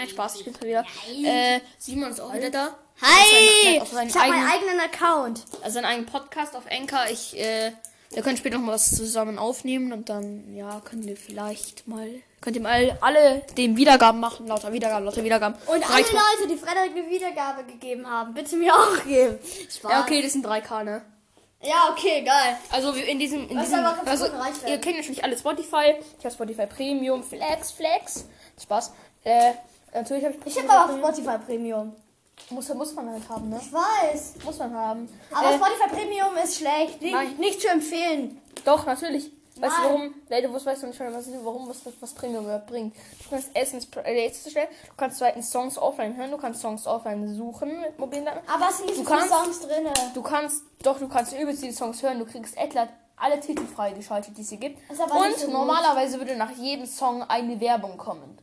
Nein, Spaß, ich bin's wieder. Äh, Simon ist auch wieder da. Hi! Auf seinen Ich habe meinen eigenen- Account. Also einen eigenen Podcast auf Anchor. Ich, äh, wir können später noch mal was zusammen aufnehmen und dann, ja, können wir vielleicht mal, könnt ihr mal alle dem Wiedergaben machen, lauter Wiedergaben, lauter Wiedergaben. Und Drei alle Leute, die Frederik eine Wiedergabe gegeben haben, bitte mir auch geben. Spaß. Ja, okay, das sind 3K, ne? Ja, okay, geil. Also in diesem, in Was diesem, also ihr kennt natürlich alle Spotify. Ich habe Spotify Premium, Flex, Flex. Spaß. Äh, natürlich habe ich. Ich habe aber Spotify Premium. muss, muss man halt haben, ne? Ich weiß. Muss man haben. Aber äh, Spotify Premium ist schlecht. Nicht, Nein. nicht zu empfehlen. Doch, natürlich. Weißt du Nein. warum? Leute, was weißt du nicht schon, was, warum was, was Premium überhaupt bringt? Du kannst erstens äh, jetzt stellen, du kannst zweitens Songs offline hören, du kannst Songs offline suchen mit mobilen Daten. Aber es sind nicht Du so viele kannst- Songs drin. Du kannst, doch, du kannst übelst die Songs hören, du kriegst etwa alle Titel freigeschaltet, die es hier gibt. Und so normalerweise würde nach jedem Song eine Werbung kommen.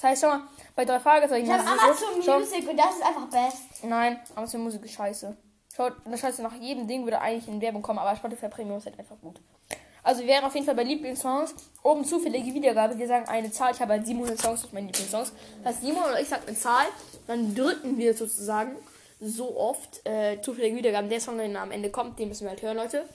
Das heißt, schau mal, bei drei Fragezeichen Ich habe Amazon schau- Music und das ist einfach best. Nein, Amazon Musik ist scheiße. Schaut, das heißt, nach jedem Ding würde eigentlich eine Werbung kommen, aber Spotify Premium ist halt einfach gut. Also wir wären auf jeden Fall bei Lieblingssongs. Oben zufällige Wiedergabe. Wir sagen eine Zahl. Ich habe halt 700 Songs auf meinen Lieblingssongs. Das heißt, Simon oder ich sagt eine Zahl. Dann drücken wir sozusagen so oft äh, zufällige Wiedergaben. Der Song, der am Ende kommt, den müssen wir halt hören, Leute.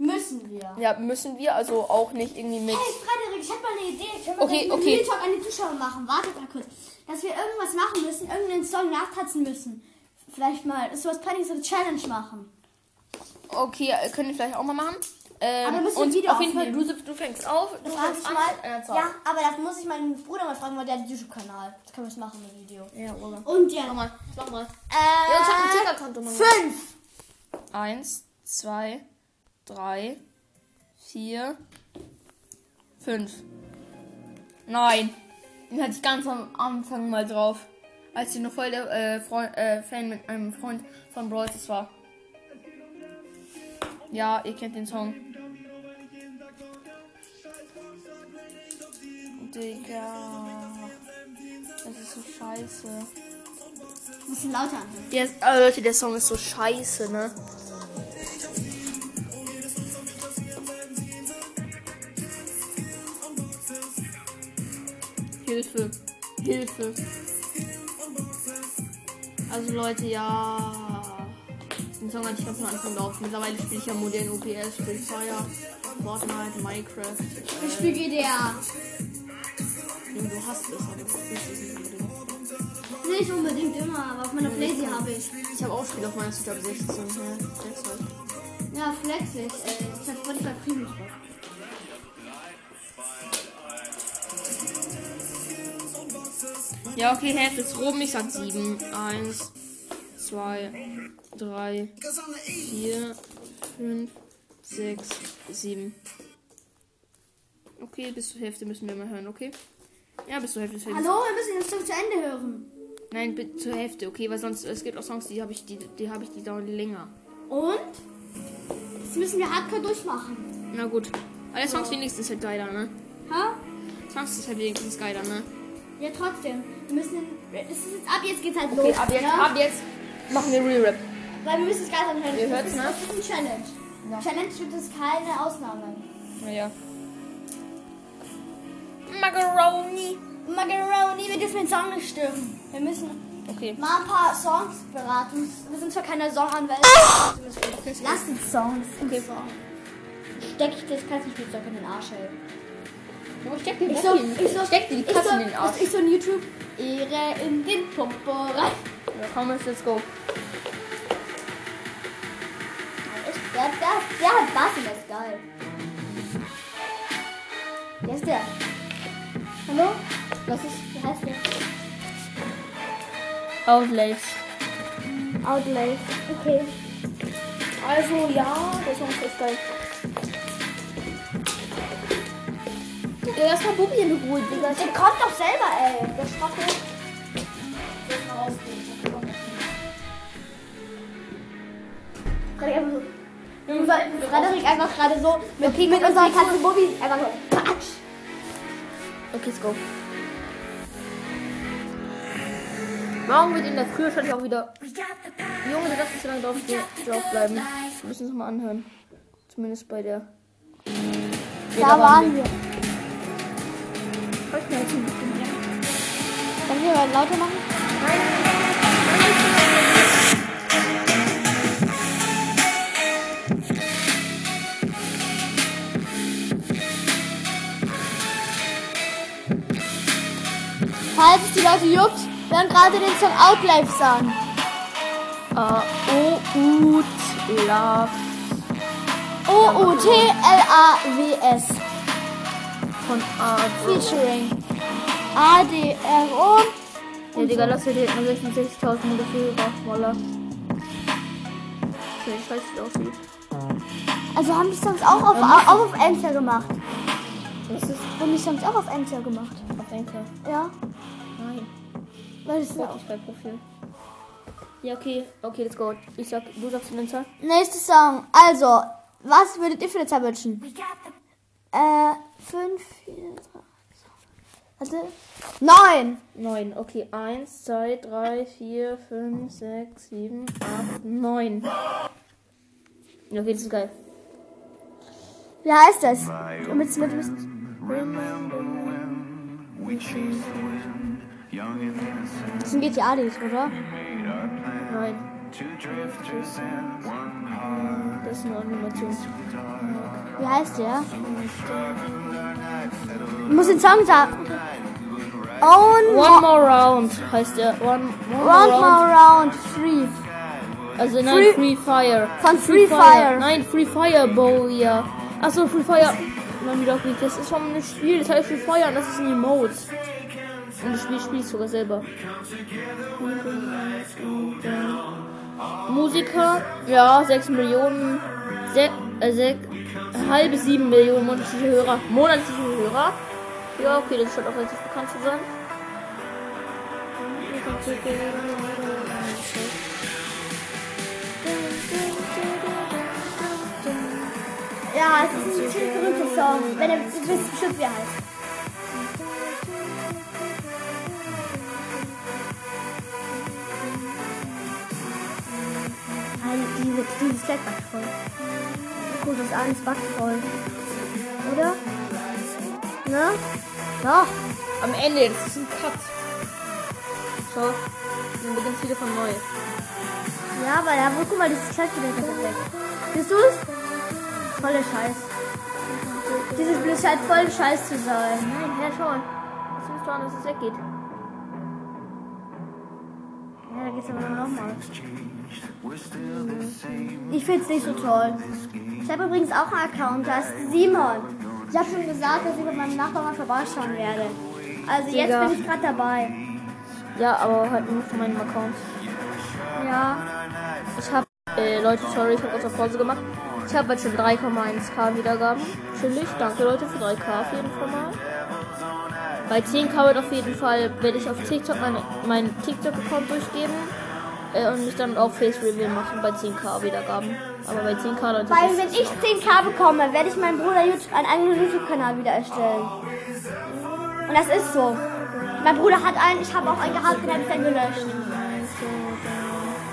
Müssen wir. Ja, müssen wir. Also auch nicht irgendwie mit... Hey Frederik, ich habe mal eine Idee. Können wir Okay, okay. Real Talk an die Zuschauer machen? Wartet mal kurz. Dass wir irgendwas machen müssen, irgendeinen Song nachtatzen müssen. Vielleicht mal sowas Peinliches, so eine Challenge machen. Okay, äh, können wir vielleicht auch mal machen. Ähm, Aber müssen wir und Video auf jeden Fall, du, du fängst auf. Du fängst an. mal. Ja, aber das muss ich meinen Bruder mal fragen, weil der hat einen YouTube-Kanal. Das können wir machen im Video. Ja, oder? Und ja. Mach mal, mach mal. Äh, Ja, ich hab ein Ticker-Konto. Mama. Fünf. Eins, zwei, drei, vier, fünf. Nein. Den hatte ich ganz am Anfang mal drauf. Als ich noch voll der äh, Freund, äh, Fan mit einem Freund von Brawl Stars war. Ja, ihr kennt den Song. Digga. Das ist so scheiße. Bisschen lauter anhören. Ja, also Leute, der Song ist so scheiße, ne? Hilfe. Also Leute, ja. Den Song hatte ich ganz am Anfang drauf. Mittlerweile spiele ich ja modern OPS, Free Fire, Fortnite, Minecraft. Ich spiele GDA. Äh, du hast es, aber du spielst es nicht unbedingt. Nicht unbedingt immer, aber auf meiner Playsee habe ich. Ich habe auch Spiel auf meiner Switch ab 16. Ja. Ja, flexig. Äh, ich habe Spotify Premium drauf. Ja, okay, Hälfte ist rum. Ich sag 7. 1, 2, 3, 4, 5, 6, 7. Okay, bis zur Hälfte müssen wir mal hören, okay? Ja, bis zur Hälfte. Bis zur Hälfte. Hallo, wir müssen den Song zu Ende hören. Nein, bis zur Hälfte, okay? Weil sonst, es gibt auch Songs, die habe ich, die, die habe ich, die dauern länger. Und? Jetzt müssen wir Hardcore durchmachen. Na gut. Aber der Song ist wenigstens halt geiler, ne? Ha? Songs ist halt wenigstens geiler, ne? Ja, trotzdem. Wir müssen. Es ist jetzt, ab jetzt geht's halt Okay, los. ab jetzt, ja? ab jetzt machen wir Re-Rap. Weil wir müssen es ganz anhören. Ihr ist- ne? Das ist eine Challenge. Ja. Challenge wird es keine Ausnahme. Naja. Macaroni. Macaroni, wir dürfen den Song nicht stören. Wir müssen Okay. mal ein paar Songs beraten. Wir sind zwar keine Songanwälte. Lass den Songs. Okay. Song. Steck ich das Katzenspielzeug in den Arsch, ey. Aber steck die so, in ich so, steck dir die Katze so, in den Arsch. Ich so in YouTube. Ehre in den Popo rein. Ja, komm, let's go. Hat Bass und der ist geil. Wer ist der? Hallo? Was ist, wie heißt der? Outlays. Outlays. Okay. Also, ja, Song ist geil. Ja, lass mal Bubi in Ruhe, Digga. Der kommt doch selber, ey. Der Schrotte. Frederik einfach so. Frederik einfach gerade so mit, mit unserer Katze Bubi einfach so. Quatsch. Okay, let's go. Morgen wird in der Früh wahrscheinlich auch wieder. Junge, du darfst nicht so lange drauf, drauf bleiben. Wir müssen es mal anhören. Zumindest bei der. Da waren wir. Mal lauter machen? Falls es die Leute juckt, haben gerade den Song Outlife sagen. A-O-U-T Love. O-U-T-L-A-W-S. Von A. Featuring A-D-R-O. Ja, Digga, lass dir den 66.000 Gefühl Schmoller. Okay, ich weiß, es aussieht. Also haben die Songs auch auf, auch auf Enter gemacht. Was ist Haben die Songs auch auf Enter gemacht. auf Enker? Ja. Nein. Weil das ist auch. Spotify-Profil. Ja, okay. Okay, let's go. Ich sag, du sagst den Zahl. Nächster Song. Also, was würdet ihr für eine Zahl wünschen? Äh, 5, 4, 3, Warte. 9. 9. Okay, 1, 2, 3, 4, 5, 6, 7, 8, 9. Ja, okay, das ist geil. Wie heißt das? Damit mit wisst. Das ist ein GTA-Lied, oder? Nein. Das ist eine Animation. Wie heißt der? Du musst den Song sagen. Own One more round heißt der. One, one more Round round. 3. Also nein, Free- Free, Fire. Von Free Fire. Nein, Free Fire Bowl, ja. Achso, Free Fire. Nein, wieder nicht. Das ist schon ein Spiel, das heißt Free Fire und das ist ein Emote. Und das Spiel spielst sogar selber. Musiker, ja, 6 Millionen, se äh, sech, halbe 7 Millionen monatliche Hörer. Monatliche Hörer. Ja, okay, das scheint auch relativ bekannt zu sein. Ja, es ist ein berühmter Song. Wenn ihr wisst bestimmt, wie er heißt. Nein, diese, dieses backt voll. Gut, das alles backt voll. Oder? Ne? Doch. Am Ende, das ist ein Cut. Schau, dann beginnt wieder von neu. Ja, aber wo, guck mal, dieses Kleid wieder weg. Siehst du es? Voll der Scheiß. Dieses Blöd scheint voll Scheiß zu sein. Nein, ja schon. Was willst du an, dass es weggeht? Ja, da geht's aber noch mal. Ich find's nicht so toll. Ich habe übrigens auch einen Account, da ist Simon. Ich habe schon gesagt, dass ich mit meinem Nachbarn mal vorbeischauen werde. Also jetzt bin ich gerade dabei. Ja, aber halt nur von meinem Account. Ja. Ich hab, äh, Leute, sorry, ich hab kurz auf Pause gemacht. Ich habe jetzt schon 3,1k Wiedergaben. Chillig, danke Leute für 3k auf jeden Fall mal. Bei 10k wird auf jeden Fall, werde ich auf TikTok meine, meinen TikTok-Account durchgeben. Äh, und mich dann auf Face Reveal machen bei 10k Wiedergaben. Aber bei 10k Leute. Weil wenn ich 10k bekomme, werde ich meinem Bruder YouTube, einen eigenen YouTube-Kanal wieder erstellen. Und das ist so. Mein Bruder hat einen, ich habe auch einen gehabt, den habe ich dann gelöscht.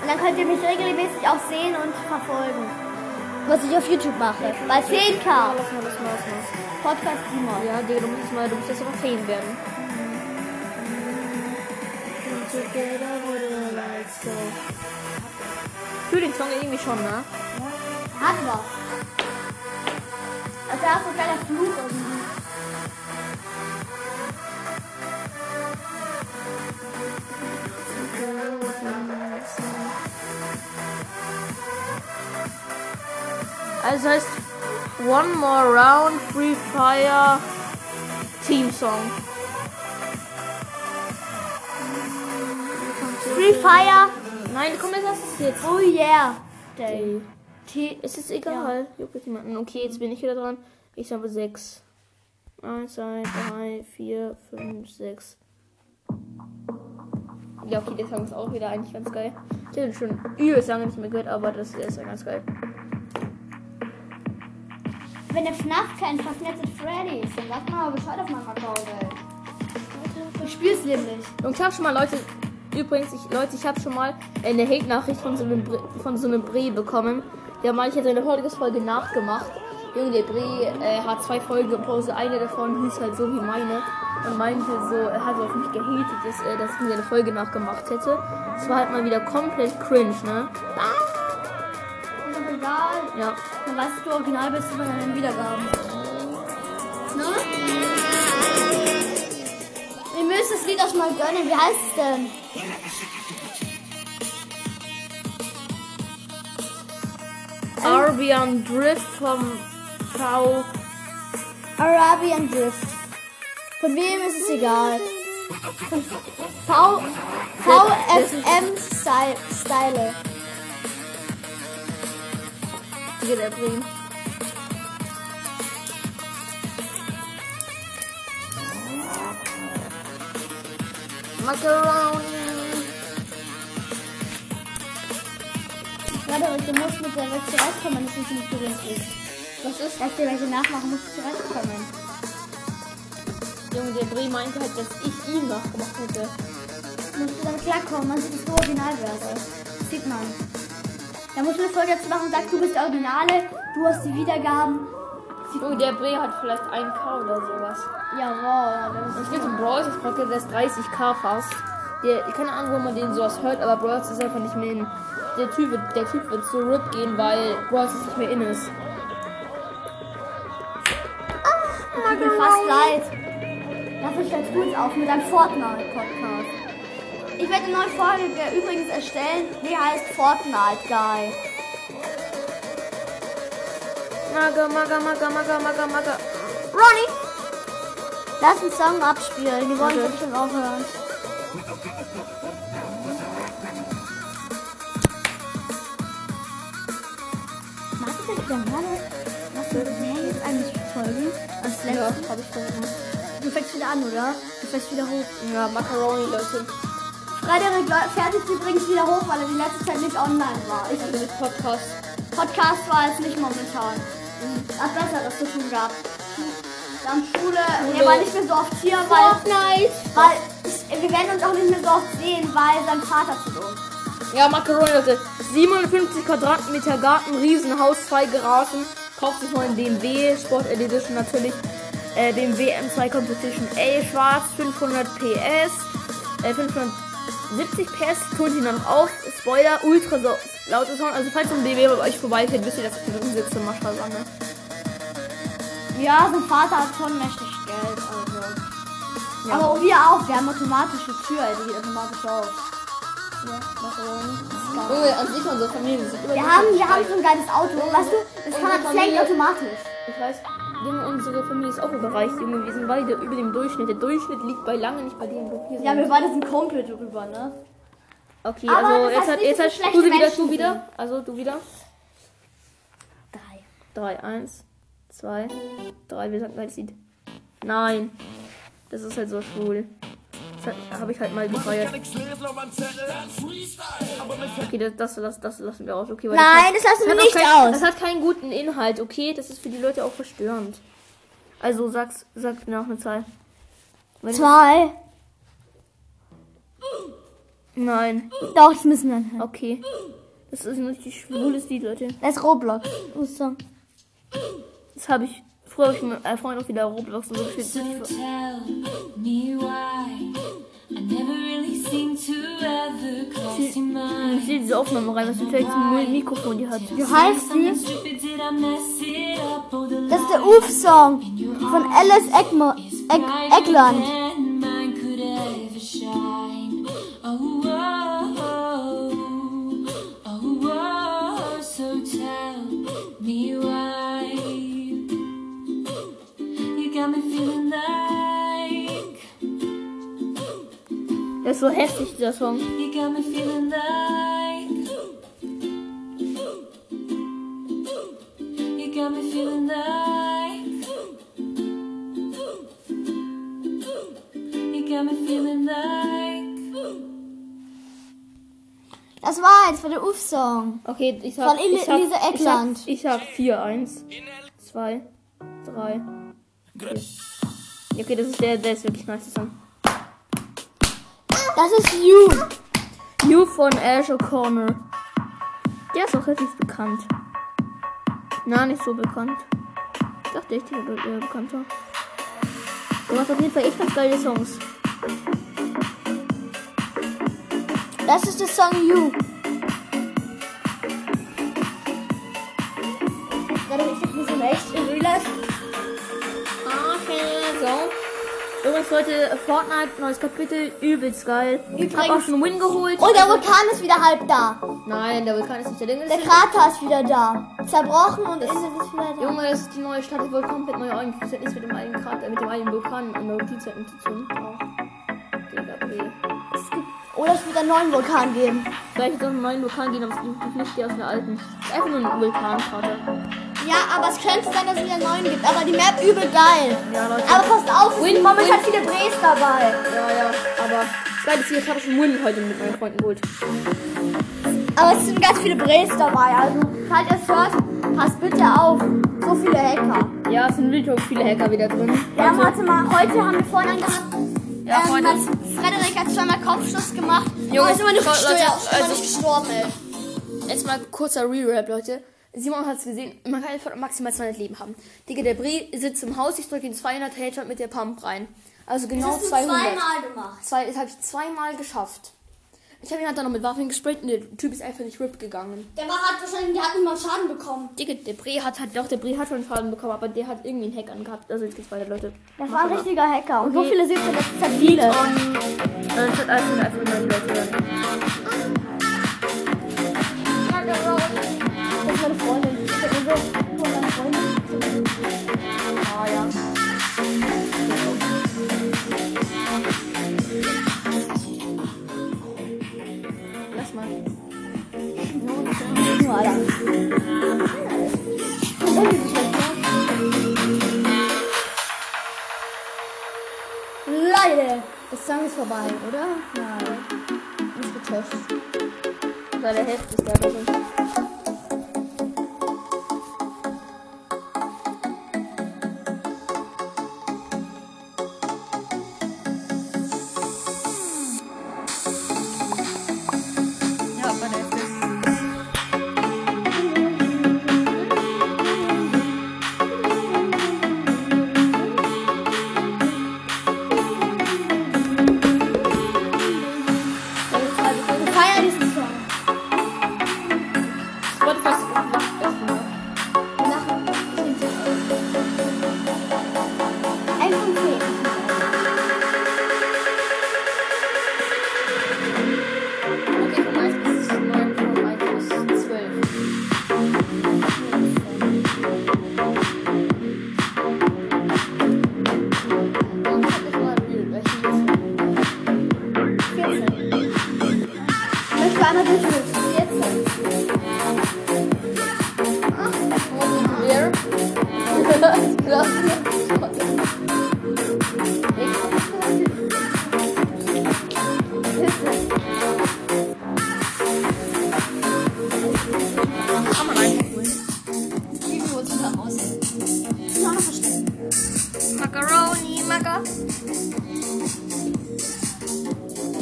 Und dann könnt ihr mich regelmäßig auch sehen und verfolgen. Was ich auf YouTube mache. Bei 10k. Lass mal, lass mal, lass mal. Podcast Simon. Ja, Digga, du musst mal, du musst jetzt aber 10 werden. Für den Song irgendwie schon, ne? Hat was. Also da ist so ein kleiner Fluch irgendwie. Also heißt One More Round Free Fire Team Song. Free Fire. Nein, komm, jetzt hast du es jetzt. Oh yeah. Day. T es ist egal. Juckt jetzt niemanden. Okay, jetzt bin ich wieder dran. Ich habe 6. 1, 2, 3, 4, 5, 6. Ja, okay, der Song ist auch wieder eigentlich ganz geil. Ich habe den schon übelst lange nicht mehr gehört, aber das ist ja ganz geil. Wenn ihr FNAF kennt, at Freddy's, dann sagt mal Bescheid auf meinem Account, ey. Ich spiel's nämlich. Und ich schon mal Leute, übrigens, ich, Leute, ich habe schon mal eine Hate-Nachricht von so einem Bre von so einem Bre bekommen. Der mal, ich hätte eine Podcast-Folge nachgemacht. Junge, der Bre äh, hat zwei Folgen gepostet. Eine davon hieß halt so wie meine. Und meinte so, er hat auf mich gehatet, dass, äh, dass ich mir eine Folge nachgemacht hätte. Das war halt mal wieder komplett cringe, ne? Ist doch egal. Ja. Dann weißt du, du original bist du bei deinen Wiedergaben. Müsst das Lied auch mal gönnen. Wie heißt es denn? Arabian Drift vom V. Arabian Drift. Von wem ist es egal? Von V VFM Style. Style. Hier der Bre. Macaroni. Warte, du musst mit der Welt zurechtkommen, wenn es nicht mit Gewinn ist. Was ist? Dass dir welche nachmachen, musst du zurechtkommen. Junge, der Bre meinte halt, dass ich ihn nachgemacht hätte. Musst du damit klarkommen, man sieht, dass du original wärst. Das sieht man. Da musst du eine Folge dazu machen und sagst, du bist der Originale, du hast die Wiedergaben. Junge, der Bre hat vielleicht 1k oder sowas. Jawohl, das Und ich finde so Brawl ist Podcast, der ist 30k fast. Der, keine Ahnung, wo man den sowas hört, aber Brawl ist einfach nicht mehr in. Der Typ, wird- der typ wird so RIP gehen, weil Brawl ist nicht mehr in ist. tut mir fast leid. Dafür stellst du jetzt auf mit deinem Fortnite-Podcast. Ich werde eine neue Folge übrigens erstellen, die heißt Fortnite Guy. Maga, maga, maga, maga, maga, maga. Ronny! Lass einen Song abspielen, die wollen Okay. wir bestimmt auch hören. Machst du denn gerade? Machst du mehr jetzt eigentlich Folgen? Als Ja, letztes? hab ich versucht. Du fängst wieder an, oder? Du fängst wieder hoch. Ja, Macaroni, Leute. Frederik jetzt übrigens wieder hoch, weil er die letzte Zeit nicht online war. Ich, Also mit Podcast. Podcast war jetzt nicht momentan. Hat Besseres zu tun gehabt. Dann Schule, er war nicht mehr so oft hier, weil, Fortnite. weil ich, wir werden uns auch nicht mehr so oft sehen, weil sein Vater zu uns. Ja, Macaroni, Leute. 57 Quadratmeter Garten, Riesenhaus, zwei Garagen. Kauft sich neuen BMW, Sport Edition natürlich. Äh, BMW M2 Competition A, schwarz, 500 PS. Äh, 570 PS, tun sie noch auf. Spoiler, ultra so, laute Sound. Also, falls ein BMW bei euch vorbeifährt, wisst ihr, dass ich drin sitze. Maschallah, ne? Ja, sein Vater hat schon mächtig Geld, also. Ja. Aber wir auch, wir haben automatische Tür, die geht automatisch auf. Ja. Junge, an sich unsere Familie sind Wir haben, wir haben so ein geiles Auto, weißt du, das kann man, lenkt automatisch. Ich weiß, Junge, unsere Familie ist auch überreicht, Junge. Wir sind beide über dem Durchschnitt. Der Durchschnitt liegt bei lange nicht bei dem, wo wir sind. Ja, wir beide sind komplett drüber, ne? Okay, Aber also jetzt hat jetzt hat du wieder, du wieder. Also du wieder. Drei. Drei, eins, zwei, drei. Wir sagen gleich Lied. Nein. Das ist halt so schwul. Das habe ich halt mal gefeiert. Okay, das, das, das, das lassen wir aus. Okay, weil Nein, das lassen das wir hat auch nicht kein, aus. Das hat keinen guten Inhalt, okay? Das ist für die Leute auch verstörend. Also sag's, sag mir noch eine Zahl. Wenn- Zwei. Nein. Doch, das müssen wir anhören. Okay. Das ist ein richtig schwules Lied, Leute. Das ist Roblox. Song. Das habe ich. Früher habe ich mit meinem Freund auch wieder Roblox und so gespielt. So Ich sehe diese Aufnahme rein, was für ein schlechtes Mikrofon die hat. Wie heißt die? the Das ist der Uf-Song von Alice Eckmo ist so heftig, dieser Song. you got me feeling like, you got me feeling like, you got me feeling like. Das war jetzt von der Uf-Song. Okay, ich sag. Von Ele- ich sag, Elise Eckland. Ich sag, ich sag 4, 1, 2, 3, 4. Ja, okay, das ist der, der ist wirklich nice Song. Das ist You. You von Ash O'Connor. Der ist auch relativ bekannt. Na, nicht so bekannt. Ich dachte der wird eher bekannter. Du hast auf jeden Fall echt ganz geile Songs. Das ist der Song You. Übrigens, Leute, Fortnite, neues Kapitel, übelst geil. Ich hab auch Übrigens- schon Win geholt. Und der Vulkan ist wieder halb da. Nein, der Vulkan ist nicht der Ding. Der Krater ist wieder da. Zerbrochen und Insel ist wieder da. Junge, das ist die neue Stadt, die wohl komplett neu eingeführt ist mit dem einen Krater, mit dem einen Vulkan an der Notizzeiten zu tun. Es oder es wird einen neuen Vulkan geben. Vielleicht ist auch einen neuen Vulkan gehen, aber es gibt nicht der aus der alten. Es ist einfach nur ein Vulkankrater. Ja, aber es könnte sein, dass es wieder einen neuen gibt. Aber die Map übel geil. Ja, Leute. Aber passt auf, Win, momentan win. viele Brees dabei. Ja, ja, aber Geile ist, ich habe schon einen Win heute mit meinen Freunden geholt. Aber es sind ganz viele Brees dabei. Also, falls ihr es hört, passt bitte auf. So viele Hacker. Ja, es sind wirklich viele Hacker wieder drin. Ja, Leute, warte mal. Heute haben wir vorhin einen gehabt. Ja, ähm, hat Frederik hat zweimal Kopfschuss gemacht. Junge, ist immer Leute, gestorben. also- nicht gestorben, ey. Jetzt mal kurzer Re-Rap, Leute. Simon hat es gesehen, man kann einfach maximal 200 Leben haben. Digga, der Brie sitzt im Haus, ich drücke ihn 200 Headshot mit der Pump rein. Also genau hast du 200. zweimal gemacht. Zwei, das habe ich zweimal geschafft. Ich habe ihn halt dann noch mit Waffen gesprayt und der Typ ist einfach nicht RIP gegangen. Der war hat wahrscheinlich, der hat nicht mal Schaden bekommen. Digga, der Brie hat halt, doch, der Brie hat schon Schaden bekommen, aber der hat irgendwie einen Hack angehabt. Also jetzt geht's weiter, Leute. Das war ein richtiger Hacker. Und so Okay. viele sind es, das ist halt viele. Und wird einfach nur einfach mal die Leute Nur Alter. Leute, das Song ist vorbei, oder? Nein. Nicht. Das war der Hälfte ist der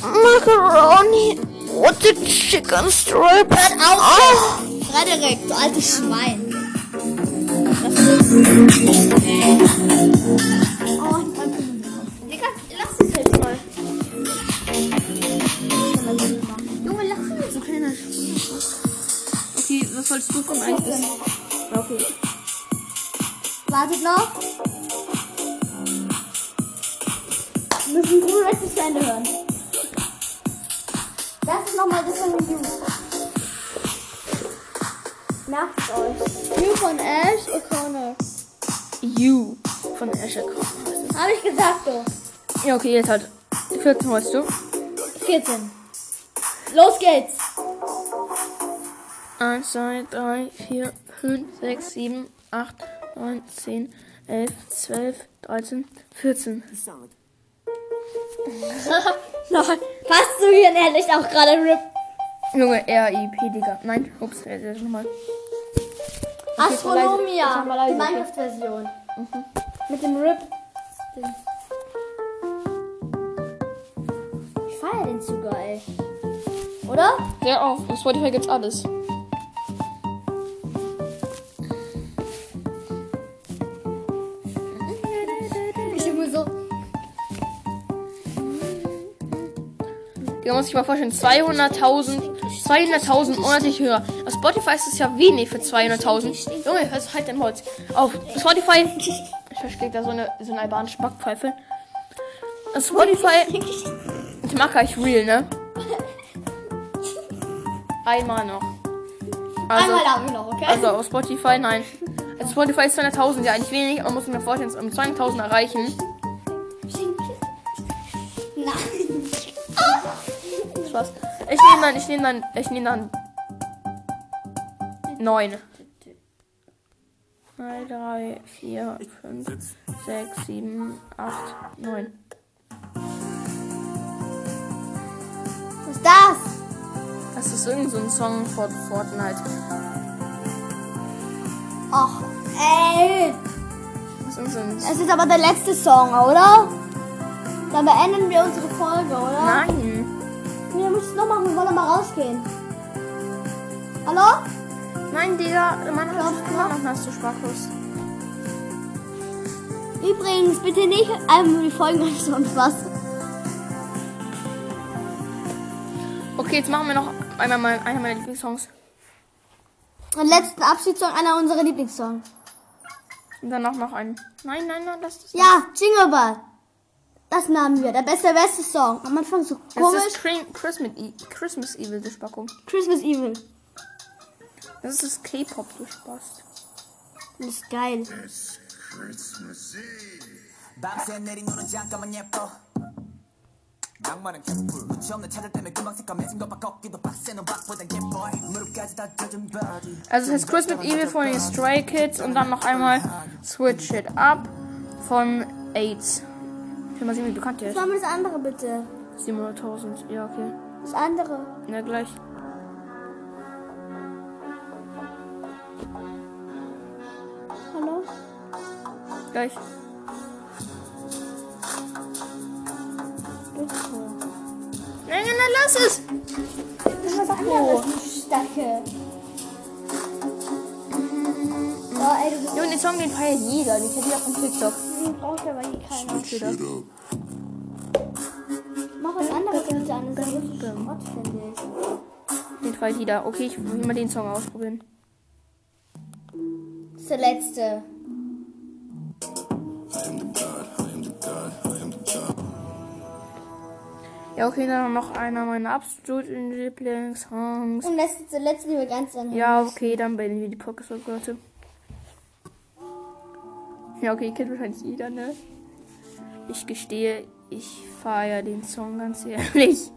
Macaroni with the chicken strip. Hört auf! Frederik, du altes Schwein. Oh, Digga, lass es jetzt mal. Junge, lass mich so kleiner Okay, was sollst du von 1 bis... Okay. Wartet noch. Wir müssen nur zu Ende hören. Von Asher Habe ich gesagt, so. Ja, okay, jetzt halt. 14 wolltest du? 14. Los geht's. 1, 2, 3, 4, 5, 6, 7, 8, 9, 10, 11, 12, 13, 14. Nein. Passt du hier ehrlich auch gerade RIP. Junge, R-I-P, Digga. Nein, ups, der ist nochmal. Astronomia. Die. Minecraft-Version. Mit dem Rip. Ich feier den zu geil. Oder? Ja, auch. Das Spotify gibt's alles. Ich immer so. Ja, muss ich mal vorstellen. 200.000. 200.000 monatlich höher. Auf Spotify ist es ja wenig für 200.000. Junge, hörst du halt dein Holz. Auf Spotify ich verstehe da so eine, so eine albanische Backpfeife. Spotify. Ich mag gleich real, ne? Einmal noch. Also, Einmal darf ich noch, okay? also auf Spotify, nein. Also Spotify ist 200.000 ja eigentlich wenig, aber man muss mir vorstellen, um 200.000 erreichen. Nein. Spaß. Ich nehme dann, ich nehme dann, ich nehme dann 9. 2, 3, 4, 5, 6, 7, 8, 9. Was ist das? Das ist irgend so ein Song von Fortnite. Ach, ey. Das ist Es ist aber der letzte Song, oder? Dann beenden wir unsere Folge, oder? Nein. Wir müssen es noch machen, wir wollen mal rausgehen. Hallo? Nein, Digga, hast du immer noch hast du sprachlos. Übrigens, bitte nicht einfach die Folgen und was. Okay, jetzt machen wir noch einmal mal einer meiner Lieblingssongs. Und letzten Abschiedssong, einer unserer Lieblingssongs. Und dann auch noch einen. Nein, nein, nein, das ist Ja, Jingle Bell. Das nahmen wir. Der beste, beste Song. Am Anfang so Das komisch. ist Cre- Christmas, E- Christmas Evil, die Spackung. Christmas Evil. Das ist das K-Pop, du Spaß. Das ist geil. 밤새 내린 눈은 잠깐만 예뻐 낭만은 캐스풀 끝이 없는 차들 때문에 금방 새까매진 것봐 걷기도 빡세는 박보다 예뻐 무릎까지 다 젖은 body Also es heißt Christmas Evil von den Stray Kids und dann noch einmal Switch It Up von AIDS. Ich will mal sehen, wie bekannt der ist. Schauen wir das andere bitte. 700.000. Ja, okay. Das andere. Na, gleich. Gleich. Nein, nein, nein, lass es! Andere. Stacke. Oh, ey, den Song, den feiert jeder. Den kennt jeder von TikTok. Den braucht aber hier keiner. Jeder. Mach was anderes bitte an. Das ist wirklich Schrott, finde ich. Den feiert jeder. Okay, ich will mal den Song ausprobieren. Das ist der letzte. Ja, okay, dann noch einer meiner absoluten Lieblingssongs. Und das ist der letzte, den wir ganz anhören. Ja, okay, dann beenden wir die Podcast-Folge heute. Ja, okay, kennt wahrscheinlich jeder, ne? Ich gestehe, ich feiere den Song ganz ehrlich.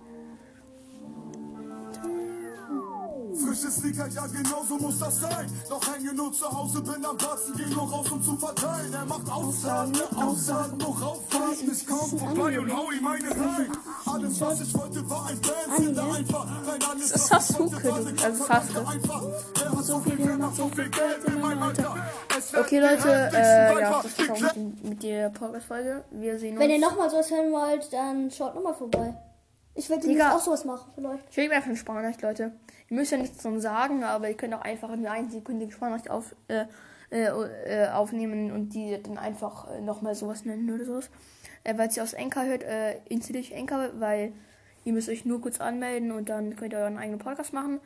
Frische Sneaker, ja genau so muss das sein. Doch hänge nur zu Hause, bin am Platz, geh nur raus, um zu verteilen. Er macht Aussagen, ne Aussagen, nur rauffahren. Ich komm vorbei und hau ihm eine rein. Alles, was ich wollte, war ein Fernsehen, einfach. Nein, alles, Das ist Sasuke, du. Also Sasuke. einfach. Er hat so viel gemacht, so viel Geld in meinem Alter. Okay, Leute, äh, ja, das war's mit, mit der Podcast-Folge. Wir sehen uns. Wenn ihr nochmal sowas hören wollt, dann schaut nochmal vorbei. Ich werde jetzt auch sowas machen vielleicht. Ich will einfach eine Sprachnachricht, Leute. Ihr müsst ja nichts zum Sagen, aber ihr könnt auch einfach eine einsekündige Sprachnachricht auf, äh, äh, äh, aufnehmen und die dann einfach äh, nochmal sowas nennen oder sowas. Äh, weil ihr aus Enka hört, äh, installiert Enka, weil ihr müsst euch nur kurz anmelden und dann könnt ihr euren eigenen Podcast machen.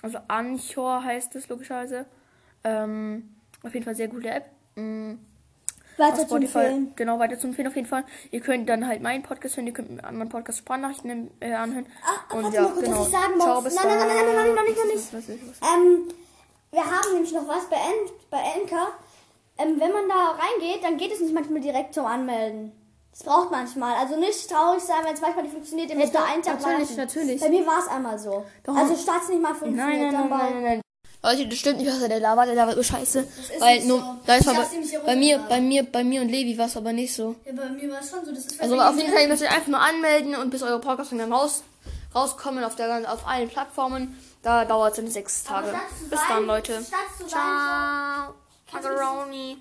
Also Anchor heißt es logischerweise. Ähm, auf jeden Fall sehr gute App. Mm, Weiter zu empfehlen. genau, weiter zu empfehlen auf jeden Fall. Ihr könnt dann halt meinen Podcast hören, ihr könnt mit anderen Podcast Sprachnachrichten äh, anhören. Ah, und warte ja, kurz, genau. was ich sagen Ciao, bis Nein, nein, nein, nein, nein, nein, noch nicht, noch nicht. Was, was, was, Ähm, wir haben nämlich noch was bei, En bei Enka. Ähm, wenn man da reingeht, dann geht es nicht manchmal direkt zum Anmelden. Das braucht manchmal. Also nicht traurig sein, wenn es manchmal nicht funktioniert. Ihr müsst da einen Tag natürlich, warten. natürlich. Bei mir war es einmal so. Doch. Also start's nicht mal funktioniert. Nein, nein, nein, nein, nein, nein. Leute, das stimmt nicht, was er der labert. Der labert so scheiße. Weil nur, so. da ist aber, bei mir, bei mir, bei mir und Levi war es aber nicht so. Ja, bei mir war es schon so. Das ist Also auf jeden Fall, ihr müsst euch einfach nur anmelden und bis eure Podcasts dann raus, rauskommen auf, der, auf allen Plattformen. Da dauert es dann sechs Tage. Bis dann, Leute. Ciao. Macaroni.